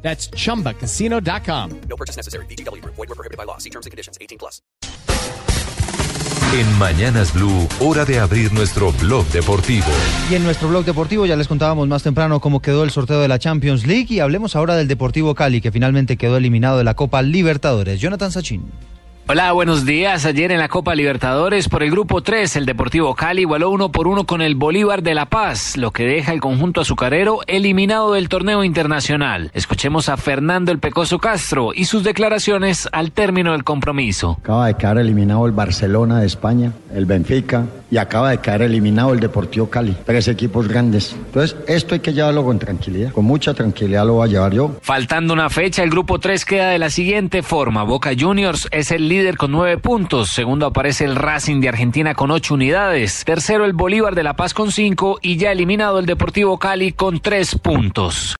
That's chumbacasino.com. No purchase necessary. BGW. Void were prohibited by law. See terms and conditions. 18 plus. En Mañanas Blue, hora de abrir nuestro blog deportivo. Y en nuestro blog deportivo ya les contábamos más temprano cómo quedó el sorteo de la Champions League y hablemos ahora del Deportivo Cali que finalmente quedó eliminado de la Copa Libertadores. Jonathan Sachin. Hola, buenos días. Ayer en la Copa Libertadores por el grupo 3, el Deportivo Cali igualó uno por uno con el Bolívar de La Paz, lo que deja el conjunto azucarero eliminado del torneo internacional. Escuchemos a Fernando el Pecoso Castro y sus declaraciones al término del compromiso. Acaba de quedar eliminado el Barcelona de España, el Benfica y acaba de quedar eliminado el Deportivo Cali. Tres equipos grandes. Entonces, esto hay que llevarlo con tranquilidad. Con mucha tranquilidad lo voy a llevar yo. Faltando una fecha, el grupo 3 queda de la siguiente forma. Boca Juniors es el líder con nueve puntos. Segundo aparece el Racing de Argentina con ocho unidades. Tercero el Bolívar de La Paz con cinco y ya eliminado el Deportivo Cali con tres puntos.